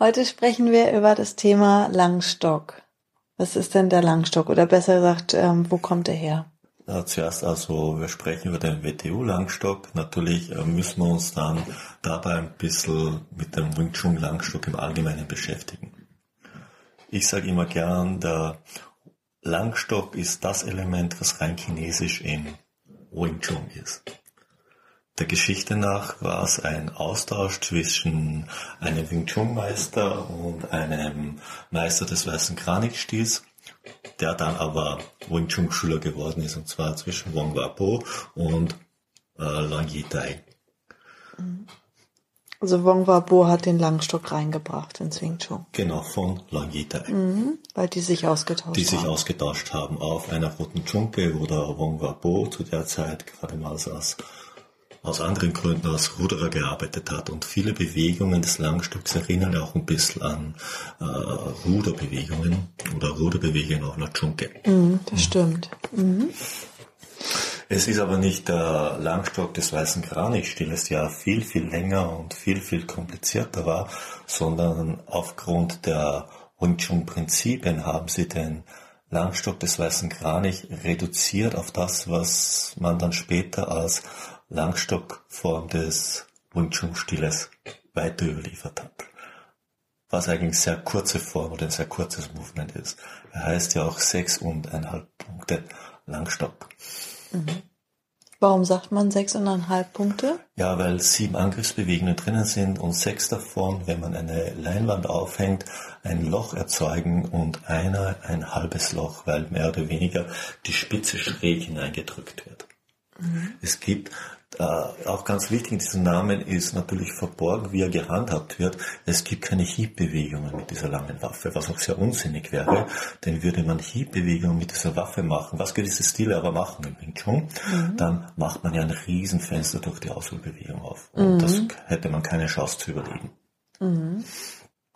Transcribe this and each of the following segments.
Heute sprechen wir über das Thema Langstock. Was ist denn der Langstock? Oder besser gesagt, ähm, wo kommt er her? Ja, zuerst also, wir sprechen über den WTU-Langstock. Natürlich äh, müssen wir uns dann dabei ein bisschen mit dem Wing Chun Langstock im Allgemeinen beschäftigen. Ich sage immer gern, der Langstock ist das Element, was rein chinesisch in Wing Chun ist. Der Geschichte nach war es ein Austausch zwischen einem Wing Chun Meister und einem Meister des weißen Kranikstils, der dann aber Wing Chun Schüler geworden ist, und zwar zwischen Wong Wapo und äh, Lang Yitai. Also Wong Wapo hat den Langstock reingebracht ins Wing Chun. Genau, von Lang Yitai. Mhm, weil die sich ausgetauscht die sich haben. ausgetauscht haben auf einer roten Chunke, wo der Wong Wapo zu der Zeit gerade mal saß aus anderen Gründen als Ruderer gearbeitet hat. Und viele Bewegungen des Langstocks erinnern auch ein bisschen an äh, Ruderbewegungen oder Ruderbewegungen auf einer Dschunke. Mhm, das stimmt. Mhm. Es ist aber nicht der Langstock des weißen Kranichstiles, der viel, viel länger und viel, viel komplizierter war, sondern aufgrund der Wing Chun Prinzipien haben sie den Langstock des weißen Kranich reduziert auf das, was man dann später als Langstockform des Wing Chun Stiles weiter überliefert hat. Was eigentlich sehr kurze Form oder ein sehr kurzes Movement ist. Er heißt ja auch sechs und eineinhalb Punkte Langstock. Warum sagt man sechseinhalb Punkte? Ja, weil sieben Angriffsbewegungen drinnen sind und sechs davon, wenn man eine Leinwand aufhängt, ein Loch erzeugen und einer ein halbes Loch, weil mehr oder weniger die Spitze schräg hineingedrückt wird. Es gibt äh, auch ganz wichtig in diesem Namen ist natürlich verborgen, wie er gehandhabt wird. Es gibt keine Hiebbewegungen mit dieser langen Waffe, was auch sehr unsinnig wäre, denn würde man Hiebbewegungen mit dieser Waffe machen, was gewisse Stile aber machen im Wing Chun, dann macht man ja ein Riesenfenster durch die Ausholbewegung auf. Und das hätte man keine Chance zu überleben.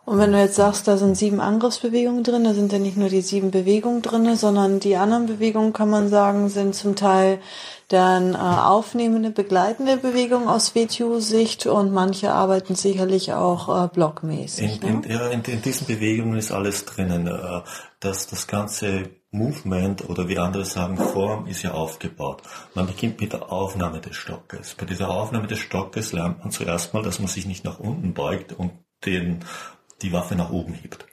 Und wenn du jetzt sagst, da sind sieben Angriffsbewegungen drin, da sind ja nicht nur die sieben Bewegungen drin, sondern die anderen Bewegungen, kann man sagen, sind zum Teil dann äh, aufnehmende, begleitende Bewegungen aus WTU-Sicht und manche arbeiten sicherlich auch äh, blockmäßig. In, ne? in, ja, in, in diesen Bewegungen ist alles drinnen. Äh, Das, das ganze Movement oder wie andere sagen, Form ist ja aufgebaut. Man beginnt mit der Aufnahme des Stockes. Bei dieser Aufnahme des Stockes lernt man zuerst mal, dass man sich nicht nach unten beugt und den, die Waffe nach oben hebt.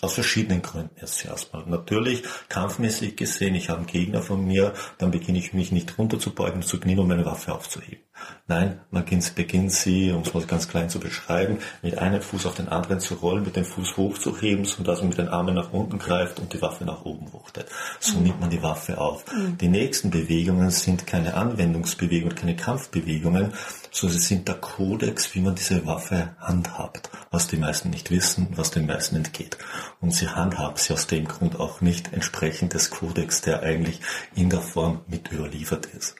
Aus verschiedenen Gründen erst zuerst mal. Natürlich, kampfmäßig gesehen, ich habe einen Gegner von mir, dann beginne ich mich nicht runter zu beugen und zu knien, um meine Waffe aufzuheben. Nein, man beginnt, sie, um es mal ganz klein zu beschreiben, mit einem Fuß auf den anderen zu rollen, mit dem Fuß hochzuheben, sodass man mit den Armen nach unten greift und die Waffe nach oben wuchtet. So nimmt man die Waffe auf. Die nächsten Bewegungen sind keine Anwendungsbewegungen, keine Kampfbewegungen, sondern sie sind der Kodex, wie man diese Waffe handhabt, was die meisten nicht wissen, was den meisten entgeht. Und sie handhaben sie aus dem Grund auch nicht entsprechend des Kodex, der eigentlich in der Form mit überliefert ist.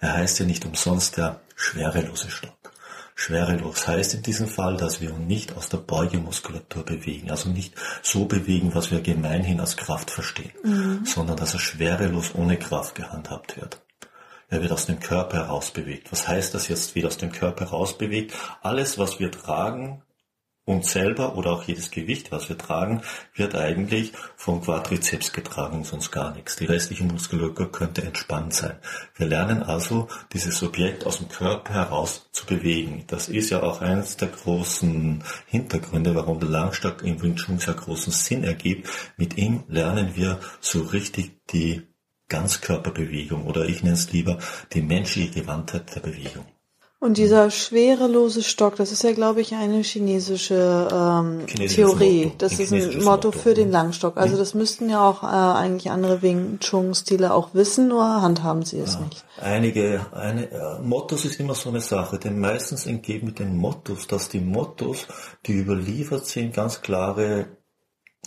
Er heißt ja nicht umsonst der schwerelose Stock. Schwerelos heißt in diesem Fall, dass wir uns nicht aus der Beugemuskulatur bewegen, also nicht so bewegen, was wir gemeinhin als Kraft verstehen, sondern dass er schwerelos ohne Kraft gehandhabt wird. Er wird aus dem Körper heraus bewegt. Was heißt das jetzt, wird aus dem Körper heraus bewegt? Alles, was wir tragen, uns selber oder auch jedes Gewicht, was wir tragen, wird eigentlich vom Quadrizeps getragen, sonst gar nichts. Die restliche Muskulatur könnte entspannt sein. Wir lernen also, dieses Objekt aus dem Körper heraus zu bewegen. Das ist ja auch eines der großen Hintergründe, warum der Langstock im Wing Chun sehr großen Sinn ergibt. Mit ihm lernen wir so richtig die Ganzkörperbewegung oder ich nenne es lieber die menschliche Gewandtheit der Bewegung. Und dieser schwerelose Stock, das ist ja, glaube ich, eine chinesische ähm, Theorie. Motto. Das ein ist ein Motto, Motto, für den Langstock. Also mhm. das müssten ja auch äh, eigentlich andere Wing Chun-Stile auch wissen, nur handhaben sie es ja. nicht. Einige, eine, äh, Mottos ist immer so eine Sache, denn meistens entgeht mit den Mottos, dass die Mottos, die überliefert sind, ganz klare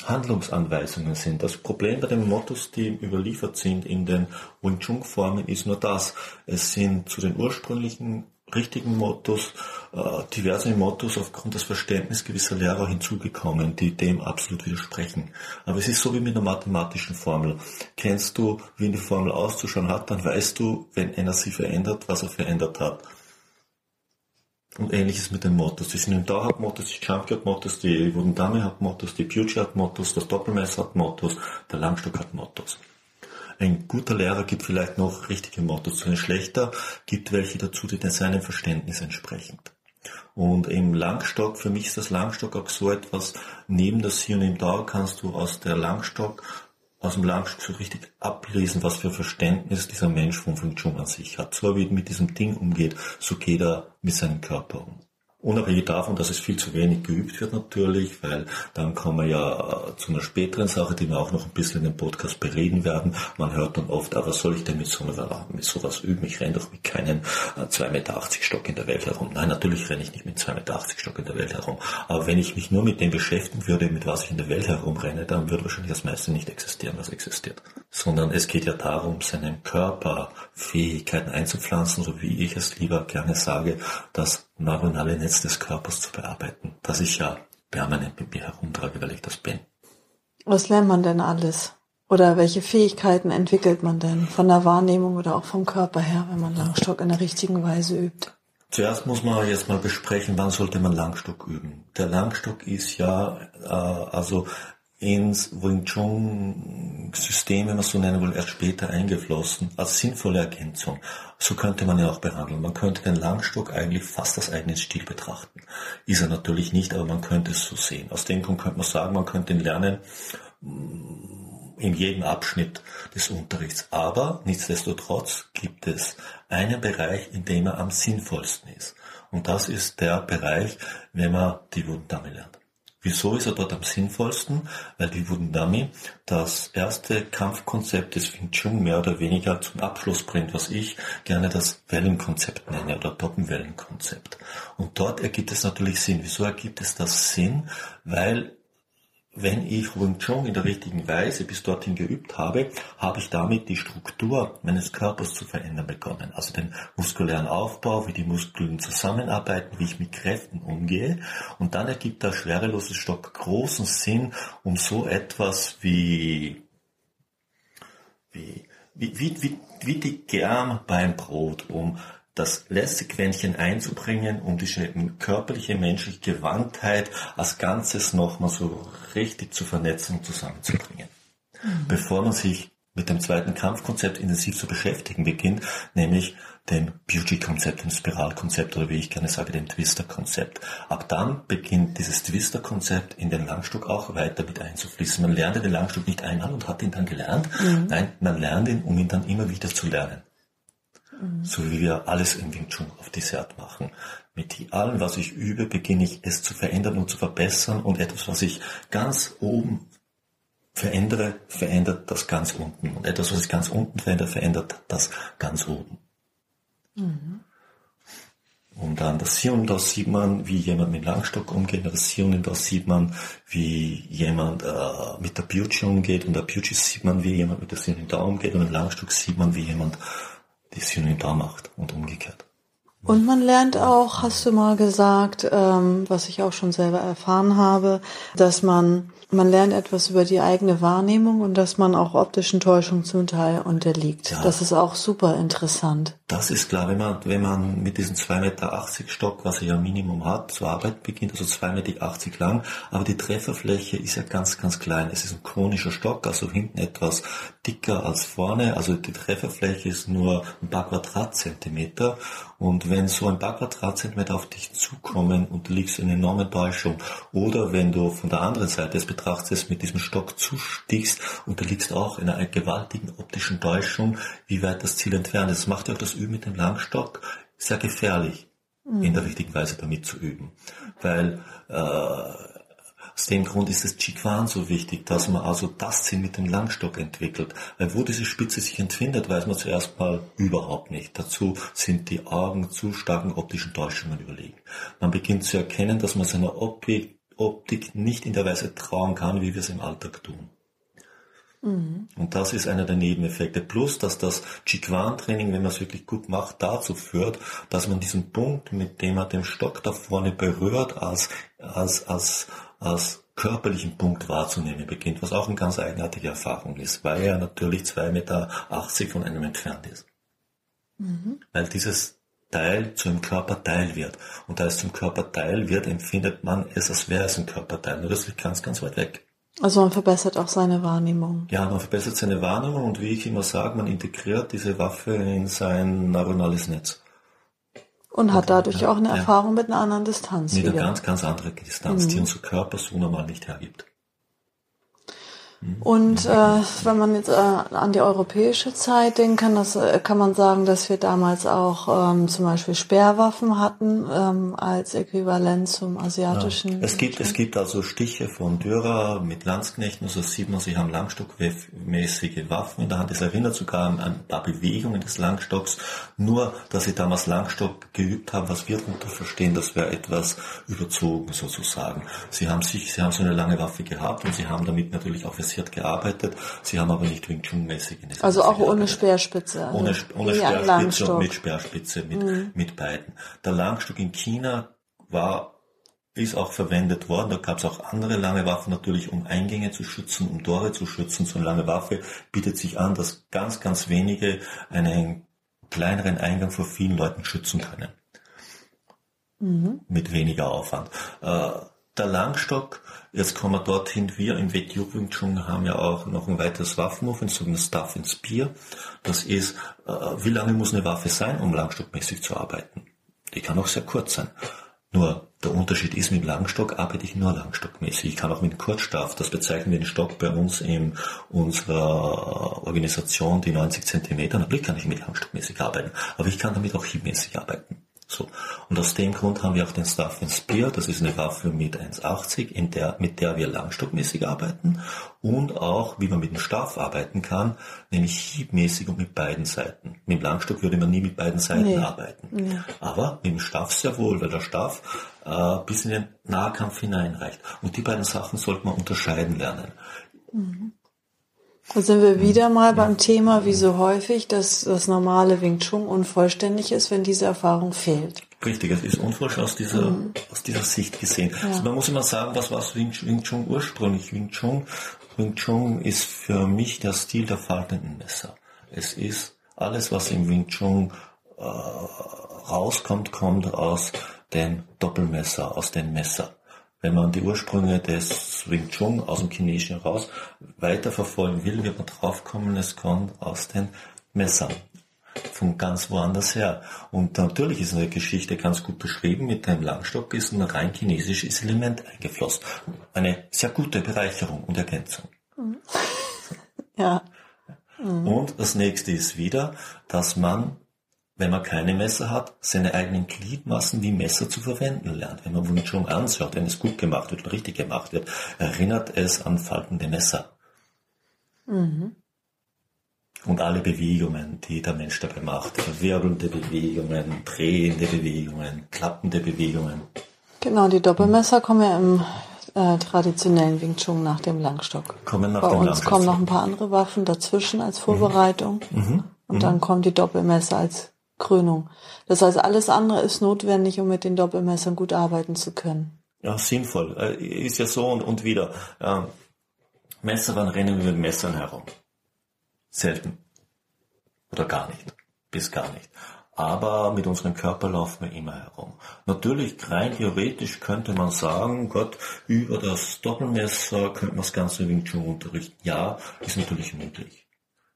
Handlungsanweisungen sind. Das Problem bei den Mottos, die überliefert sind in den Wing Chun Formen, ist nur das. Es sind zu den ursprünglichen richtigen Mottos, äh, diverse Mottos aufgrund des Verständnisses gewisser Lehrer hinzugekommen, die dem absolut widersprechen. Aber es ist so wie mit einer mathematischen Formel. Kennst du, wie eine Formel auszuschauen hat, dann weißt du, wenn einer sie verändert, was er verändert hat. Und ähnliches mit den Mottos. Die sind im Dau hat Mottos, die Champion hat Mottos, die Wooden Dame hat Mottos, die Pucci hat Mottos, das Doppelmesser hat Mottos, der Langstock hat Mottos. Ein guter Lehrer gibt vielleicht noch richtige Mottos. Ein schlechter gibt welche dazu, die seinem Verständnis entsprechend. Und im Langstock, für mich ist das Langstock auch so etwas, neben das Hier und im Da kannst du aus der Langstock, aus dem Langstock so richtig ablesen, was für Verständnis dieser Mensch von Feng Chung an sich hat. So wie er mit diesem Ding umgeht, so geht er mit seinem Körper um. Unabhängig davon, dass es viel zu wenig geübt wird natürlich, weil dann kommen wir ja äh, zu einer späteren Sache, die wir auch noch ein bisschen in dem Podcast bereden werden. Man hört dann oft, aber was soll ich denn mit, so einer, mit sowas üben? Ich renne doch mit keinem 2,80 Meter Stock in der Welt herum. Nein, natürlich renne ich nicht mit 2,80 Meter Stock in der Welt herum. Aber wenn ich mich nur mit dem beschäftigen würde, mit was ich in der Welt herumrenne, dann würde wahrscheinlich das meiste nicht existieren, was existiert. Sondern es geht ja darum, seinen Körper Fähigkeiten einzupflanzen, so wie ich es lieber gerne sage, das neuronale Netz des Körpers zu bearbeiten, das ich ja permanent mit mir herumtrage, weil ich das bin. Was lernt man denn alles? Oder welche Fähigkeiten entwickelt man denn von der Wahrnehmung oder auch vom Körper her, wenn man Langstock in der richtigen Weise übt? Zuerst muss man jetzt mal besprechen, wann sollte man Langstock üben. Der Langstock ist ja äh, also ins Wing Chun System, wenn man so nennen will, erst später eingeflossen, als sinnvolle Ergänzung. So könnte man ja auch behandeln. Man könnte den Langstock eigentlich fast als eigenen Stil betrachten. Ist er natürlich nicht, aber man könnte es so sehen. Aus dem Grund könnte man sagen, man könnte ihn lernen mm, in jedem Abschnitt des Unterrichts. Aber nichtsdestotrotz gibt es einen Bereich, in dem er am sinnvollsten ist. Und das ist der Bereich, wenn man die Wundame lernt. Wieso ist er dort am sinnvollsten? Weil die Wundami das erste Kampfkonzept des Wing Chun mehr oder weniger zum Abschluss bringt, was ich gerne das Wellenkonzept nenne oder Doppelwellenkonzept. Und dort ergibt es natürlich Sinn. Wieso ergibt es das Sinn? Weil wenn ich Wing Chun in der richtigen Weise bis dorthin geübt habe, habe ich damit die Struktur meines Körpers zu verändern begonnen. Also den muskulären Aufbau, wie die Muskeln zusammenarbeiten, wie ich mit Kräften umgehe. Und dann ergibt der schwerelose Stock großen Sinn, um so etwas wie, wie, wie, wie, wie, wie die Germ beim Brot, um das letzte Quäntchen einzubringen, um diese körperliche, menschliche Gewandtheit als Ganzes nochmal so richtig zu vernetzen und zusammenzubringen. Mhm. Bevor man sich mit dem zweiten Kampfkonzept intensiv zu beschäftigen beginnt, nämlich dem Beauty-Konzept, dem Spiralkonzept oder wie ich gerne sage, dem Twister-Konzept. Ab dann beginnt dieses Twister-Konzept in den Langstock auch weiter mit einzufließen. Man lernte den Langstock nicht einmal und hat ihn dann gelernt. Mhm. Nein, man lernt ihn, um ihn dann immer wieder zu lernen. So wie wir alles in Wing Chun auf diese Art machen. Mit allem, was ich übe, beginne ich es zu verändern und zu verbessern und etwas, was ich ganz oben verändere, verändert das ganz unten. Und etwas, was ich ganz unten verändere, verändert das ganz oben. Mhm. Und dann das und das sieht man, wie jemand mit Langstock umgeht, das Hier und das sieht man, wie jemand äh, mit der Beauty umgeht, und der Beauty sieht man, wie jemand mit der und da umgeht, und im Langstock sieht man, wie jemand die Synonym da macht und umgekehrt. Und man lernt auch, hast du mal gesagt, ähm, was ich auch schon selber erfahren habe, dass man man lernt etwas über die eigene Wahrnehmung und dass man auch optischen Täuschungen zum Teil unterliegt. Ja. Das ist auch super interessant. Das ist klar, wenn man, wenn man mit diesem 2,80 Meter Stock, was er ja Minimum hat, zur Arbeit beginnt, also 2,80 Meter lang, aber die Trefferfläche ist ja ganz, ganz klein. Es ist ein chronischer Stock, also hinten etwas dicker als vorne, also die Trefferfläche ist nur ein paar Quadratzentimeter und wenn so ein paar Quadratzentimeter auf dich zukommen und du liegst in enorme Täuschung oder wenn du von der anderen Seite es betrachtest, mit diesem Stock zustichst und du liegst auch in einer gewaltigen optischen Täuschung, wie weit das Ziel entfernt ist. Das macht ja auch das Üben mit dem Langstock sehr gefährlich. mhm. in der richtigen Weise damit zu üben. Weil äh, aus dem Grund ist das Chikwan so wichtig, dass man also das Ziel mit dem Langstock entwickelt. Weil wo diese Spitze sich entfindet, weiß man zuerst mal überhaupt nicht. Dazu sind die Augen zu starken optischen Täuschungen überlegen. Man beginnt zu erkennen, dass man seiner Optik, nicht in der Weise trauen kann, wie wir es im Alltag tun. Mhm. Und das ist einer der Nebeneffekte. Plus, dass das Chikwan-Training, wenn man es wirklich gut macht, dazu führt, dass man diesen Punkt, mit dem man den Stock da vorne berührt, als, als, als, als körperlichen Punkt wahrzunehmen beginnt, was auch eine ganz eigenartige Erfahrung ist, weil er natürlich 2,80 Meter von einem entfernt ist. Mhm. Weil dieses Teil zu einem Körperteil wird. Und da es zum Körperteil wird, empfindet man es, als wäre es ein Körperteil. Nur das liegt ganz, ganz weit weg. Also man verbessert auch seine Wahrnehmung. Ja, man verbessert seine Wahrnehmung und wie ich immer sage, man integriert diese Waffe in sein neuronales Netz. Und hat dadurch ja, auch eine. Erfahrung mit einer anderen Distanz. Mit einer ganz, ganz anderen Distanz, mhm. die unser Körper so normal nicht hergibt. Und äh, wenn man jetzt äh, an die europäische Zeit denkt, kann, das, äh, kann man sagen, dass wir damals auch ähm, zum Beispiel Sperrwaffen hatten ähm, als Äquivalent zum asiatischen. Ja. Es gibt es gibt also Stiche von Dürer mit Landsknechten, also sieht man, sie haben Langstockmäßige Waffen in der Hand. Es erinnert sogar an ein paar Bewegungen des Langstocks, nur dass sie damals Langstock geübt haben, was wir darunter verstehen, das wäre etwas überzogen sozusagen. Sie haben sich, sie haben so eine lange Waffe gehabt und sie haben damit natürlich auch für fokussiert gearbeitet. Sie haben aber nicht Wing Chun mäßig in der Also auch ohne Speerspitze. Also ohne, ohne Speerspitze und mit Speerspitze, mit, mhm. mit beiden. Der Langstock in China war ist auch verwendet worden. Da gab es auch andere lange Waffen natürlich, um Eingänge zu schützen, um Tore zu schützen. So eine lange Waffe bietet sich an, dass ganz, ganz wenige einen kleineren Eingang vor vielen Leuten schützen können. Mhm. Mit weniger Aufwand. Äh, der Langstock, jetzt kommen wir dorthin, wir im Chun haben ja auch noch ein weiteres Waffenmove, ein sogenanntes Staff and Spear. Das ist, äh, wie lange muss eine Waffe sein, um langstockmäßig zu arbeiten? Die kann auch sehr kurz sein. Nur der Unterschied ist, mit Langstock arbeite ich nur langstockmäßig. Ich kann auch mit dem Kurzstaff, das bezeichnen wir den Stock bei uns in unserer Organisation, die 90 Zentimeter, natürlich kann ich mit langstockmäßig arbeiten, aber ich kann damit auch hiebmäßig arbeiten. So. Und aus dem Grund haben wir auch den Staff and Spear, das ist eine Waffe mit 1,80, in der, mit der wir langstockmäßig arbeiten und auch, wie man mit dem Staff arbeiten kann, nämlich hiebmäßig und mit beiden Seiten. Mit dem Langstock würde man nie mit beiden Seiten nee. arbeiten. Nee. Aber mit dem Staff sehr wohl, weil der Staff äh, bis in den Nahkampf hineinreicht. Und die beiden Sachen sollte man unterscheiden lernen. Mhm. Da sind wir wieder mal beim Thema, wie so häufig, dass das normale Wing Chun unvollständig ist, wenn diese Erfahrung fehlt. Richtig, es ist unvollständig aus dieser, mhm. aus dieser Sicht gesehen. Ja. Also man muss immer sagen, was war Wing, Wing Chun ursprünglich? Wing Chun, Wing Chun ist für mich der Stil der faltenden Messer. Es ist alles, was im Wing Chun äh, rauskommt, kommt aus dem Doppelmesser, aus dem Messer wenn man die Ursprünge des Wing Chun aus dem Chinesischen raus weiterverfolgen will, wird man draufkommen, es kommt aus den Messern von ganz woanders her. Und natürlich ist in der Geschichte ganz gut beschrieben, mit dem Langstock ist ein rein chinesisches Element eingeflossen. Eine sehr gute Bereicherung und Ergänzung. Ja. Und das nächste ist wieder, dass man wenn man keine Messer hat, seine eigenen Gliedmassen wie Messer zu verwenden lernt. Wenn man Wing Chun anschaut, wenn es gut gemacht wird und richtig gemacht wird, erinnert es an faltende Messer. Mhm. Und alle Bewegungen, die der Mensch dabei macht, wirbelnde Bewegungen, drehende Bewegungen, klappende Bewegungen. Genau, die Doppelmesser kommen ja im äh, traditionellen Wing Chun nach dem Langstock. Kommen nach Bei dem uns Langstock. kommen noch ein paar andere Waffen dazwischen als Vorbereitung. Mhm. Mhm. Und dann kommen die Doppelmesser als Krönung. Das heißt, alles andere ist notwendig, um mit den Doppelmessern gut arbeiten zu können. Ja, sinnvoll. Äh, ist ja so und, und wieder. Ähm, Messer, wann rennen wir mit Messern herum? Selten. Oder gar nicht. Bis gar nicht. Aber mit unserem Körper laufen wir immer herum. Natürlich, rein theoretisch könnte man sagen, Gott, über das Doppelmesser könnte man das Ganze Wing Chun unterrichten. Ja, ist natürlich möglich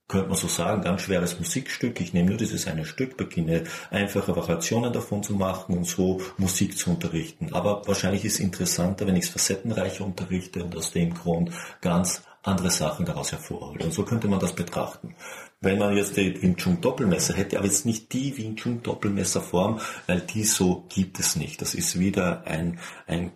könnte man so sagen, ganz schweres Musikstück. Ich nehme nur dieses eine Stück, beginne einfache Variationen davon zu machen und so Musik zu unterrichten. Aber wahrscheinlich ist es interessanter, wenn ich es facettenreicher unterrichte und aus dem Grund ganz andere Sachen daraus hervorholt. Und so könnte man das betrachten. Wenn man jetzt die Wing Chun Doppelmesser hätte, aber jetzt nicht die Wing Chun Doppelmesserform, weil die so gibt es nicht. Das ist wieder ein, ein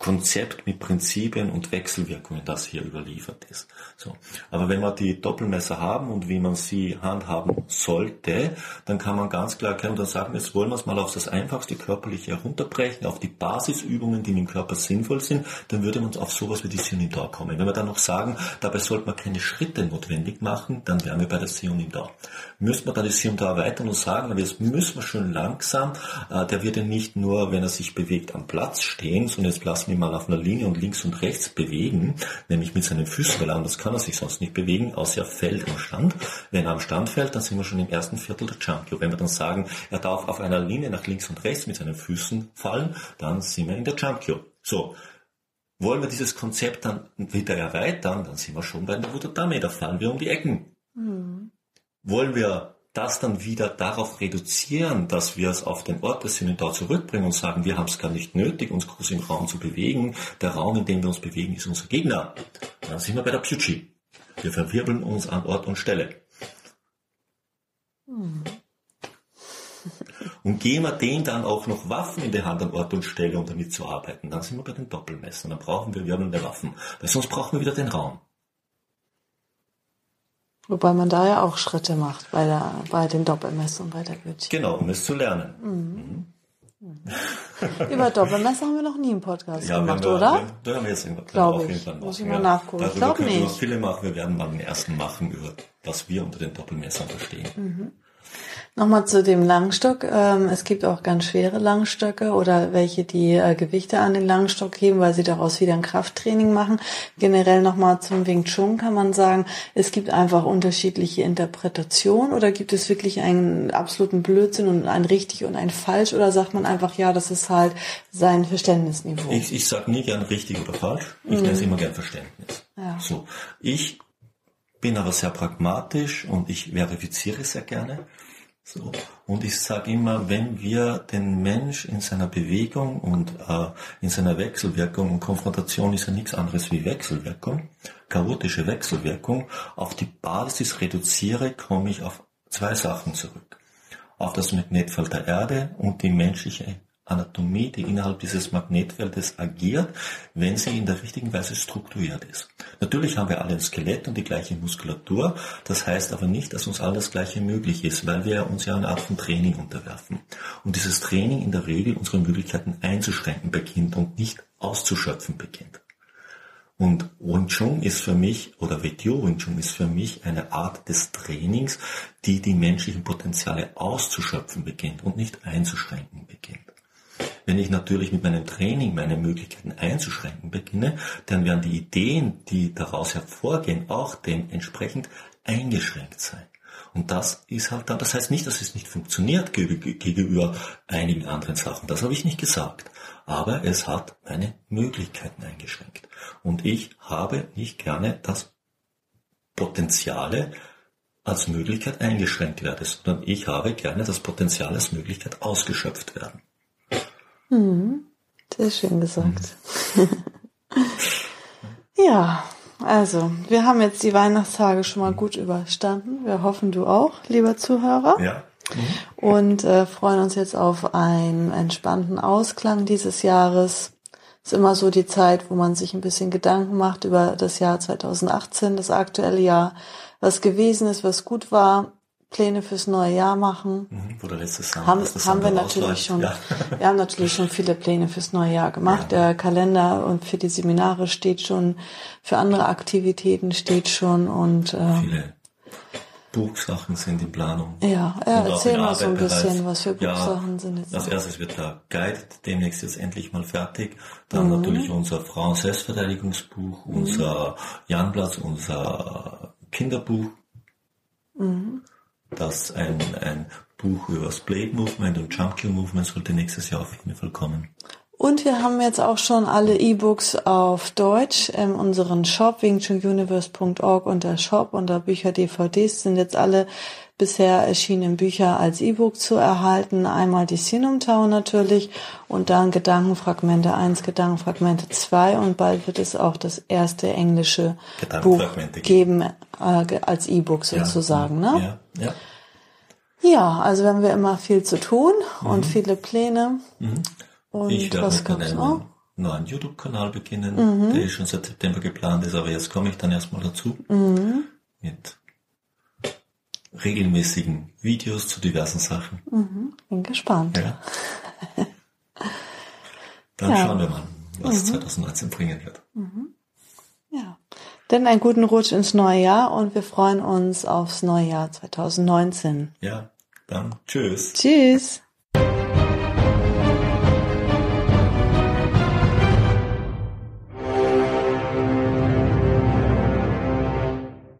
Konzept mit Prinzipien und Wechselwirkungen, das hier überliefert ist. So. Aber wenn wir die Doppelmesser haben und wie man sie handhaben sollte, dann kann man ganz klar erkennen und sagen, jetzt wollen wir es mal auf das einfachste körperliche herunterbrechen, auf die Basisübungen, die im Körper sinnvoll sind, dann würde man auf sowas wie die Sionida kommen. Wenn wir dann noch sagen, dabei sollte man keine Schritte notwendig machen, dann wären wir bei der Sionida. Müssen wir da die Sionida weiter und sagen, jetzt müssen wir schön langsam, äh, der wird ja nicht nur, wenn er sich bewegt, am Platz stehen, sondern jetzt lassen wir mal auf einer Linie und links und rechts bewegen, nämlich mit seinen Füßen, weil anders kann er sich sonst nicht bewegen, außer er fällt am Stand. Wenn er am Stand fällt, dann sind wir schon im ersten Viertel der Jumpio. Wenn wir dann sagen, er darf auf einer Linie nach links und rechts mit seinen Füßen fallen, dann sind wir in der Jumpio. So. Wollen wir dieses Konzept dann wieder erweitern, dann sind wir schon bei der Wutadame, da fallen wir um die Ecken. Mhm. Wollen wir das dann wieder darauf reduzieren, dass wir es auf den Ort des Synodal zurückbringen und sagen, wir haben es gar nicht nötig, uns groß im Raum zu bewegen. Der Raum, in dem wir uns bewegen, ist unser Gegner. Dann sind wir bei der Psychi. Wir verwirbeln uns an Ort und Stelle. Hm. Und geben wir denen dann auch noch Waffen in die Hand an Ort und Stelle, um damit zu arbeiten, dann sind wir bei den Doppelmessern. Dann brauchen wir wirbelnde Waffen. Weil sonst brauchen wir wieder den Raum. Wobei man da ja auch Schritte macht bei, der, bei den Doppelmessungen, bei der Goethe. Genau, um es zu lernen. Mhm. Mhm. Über Doppelmesser haben wir noch nie einen Podcast ja, gemacht, wir, oder? Da haben wir jetzt glaube ich. Machen. Muss ich mal nachgucken. Ich glaube nicht. viele machen. Wir werden mal den ersten machen, über was wir unter den Doppelmessern verstehen. Mhm. Nochmal zu dem Langstock. Ähm, es gibt auch ganz schwere Langstöcke oder welche, die äh, Gewichte an den Langstock heben, weil sie daraus wieder ein Krafttraining machen. Generell nochmal zum Wing Chun kann man sagen, es gibt einfach unterschiedliche Interpretationen oder gibt es wirklich einen absoluten Blödsinn und ein richtig und ein falsch oder sagt man einfach, ja, das ist halt sein Verständnisniveau? Ich, ich sage nie gern richtig oder falsch. Ich mhm. nenne es immer gern Verständnis. Ja. So, ich bin aber sehr pragmatisch und ich verifiziere sehr gerne. So. Und ich sage immer, wenn wir den Mensch in seiner Bewegung und äh, in seiner Wechselwirkung, und Konfrontation ist ja nichts anderes wie Wechselwirkung, chaotische Wechselwirkung, auf die Basis reduziere, komme ich auf zwei Sachen zurück. Auf das Magnetfeld der Erde und die menschliche Anatomie, die innerhalb dieses Magnetfeldes agiert, wenn sie in der richtigen Weise strukturiert ist. Natürlich haben wir alle ein Skelett und die gleiche Muskulatur, das heißt aber nicht, dass uns alles Gleiche möglich ist, weil wir uns ja eine Art von Training unterwerfen. Und dieses Training in der Regel unsere Möglichkeiten einzuschränken beginnt und nicht auszuschöpfen beginnt. Und Wing Chun ist für mich, oder WTO Wing Chun ist für mich eine Art des Trainings, die die menschlichen Potenziale auszuschöpfen beginnt und nicht einzuschränken beginnt. Wenn ich natürlich mit meinem Training meine Möglichkeiten einzuschränken beginne, dann werden die Ideen, die daraus hervorgehen, auch dementsprechend eingeschränkt sein. Und das ist halt dann, das heißt nicht, dass es nicht funktioniert gegenüber einigen anderen Sachen. Das habe ich nicht gesagt. Aber es hat meine Möglichkeiten eingeschränkt. Und ich habe nicht gerne, dass Potenziale als Möglichkeit eingeschränkt werden, sondern ich habe gerne, dass Potenziale als Möglichkeit ausgeschöpft werden. Mhm. Sehr schön gesagt. ja, also wir haben jetzt die Weihnachtstage schon mal gut überstanden. Wir hoffen, du auch, lieber Zuhörer. Ja. Mhm. Und äh, freuen uns jetzt auf einen entspannten Ausklang dieses Jahres. Ist immer so die Zeit, wo man sich ein bisschen Gedanken macht über das Jahr 2018, das aktuelle Jahr, was gewesen ist, was gut war, Pläne fürs neue Jahr machen. Mhm, oder letztes Jahr. Haben, haben wir natürlich schon. Ja. Wir haben natürlich schon viele Pläne fürs neue Jahr gemacht. Ja. Der Kalender und für die Seminare steht schon, für andere Aktivitäten steht schon und äh, viele Buchsachen sind in Planung. Ja, ja erzähl mal so ein bisschen, was für Buchsachen ja, sind jetzt. Als erstes wird der Guide demnächst jetzt endlich mal fertig. Dann mhm. natürlich unser Frauen-Selbstverteidigungsbuch, mhm. unser Janplatz, unser Kinderbuch. Mhm dass ein, ein Buch über das Blade Movement und Jump Kill Movement sollte nächstes Jahr auf jeden Fall kommen. Und wir haben jetzt auch schon alle E-Books auf Deutsch in unserem Shop, wingchununiverse.org unter Shop, unter Bücher, DVDs sind jetzt alle bisher erschienenen Bücher als E-Book zu erhalten. Einmal die Sinum Tower natürlich und dann Gedankenfragmente 1, Gedankenfragmente 2 und bald wird es auch das erste englische Buch geben äh, als E-Book sozusagen. Ja, ne? ja, ja. Ja, also haben wir immer viel zu tun und mhm. viele Pläne. Mhm. Und ich werde was gab's noch? neuen YouTube-Kanal beginnen, mhm. der schon seit September geplant ist, aber jetzt komme ich dann erstmal dazu. Mhm. Mit regelmäßigen Videos zu diversen Sachen. Mhm. Bin gespannt. Ja. Dann ja. schauen wir mal, was 2019 mhm. bringen wird. Ja. Denn einen guten Rutsch ins neue Jahr und wir freuen uns aufs neue Jahr 2019. Ja, dann tschüss. Tschüss.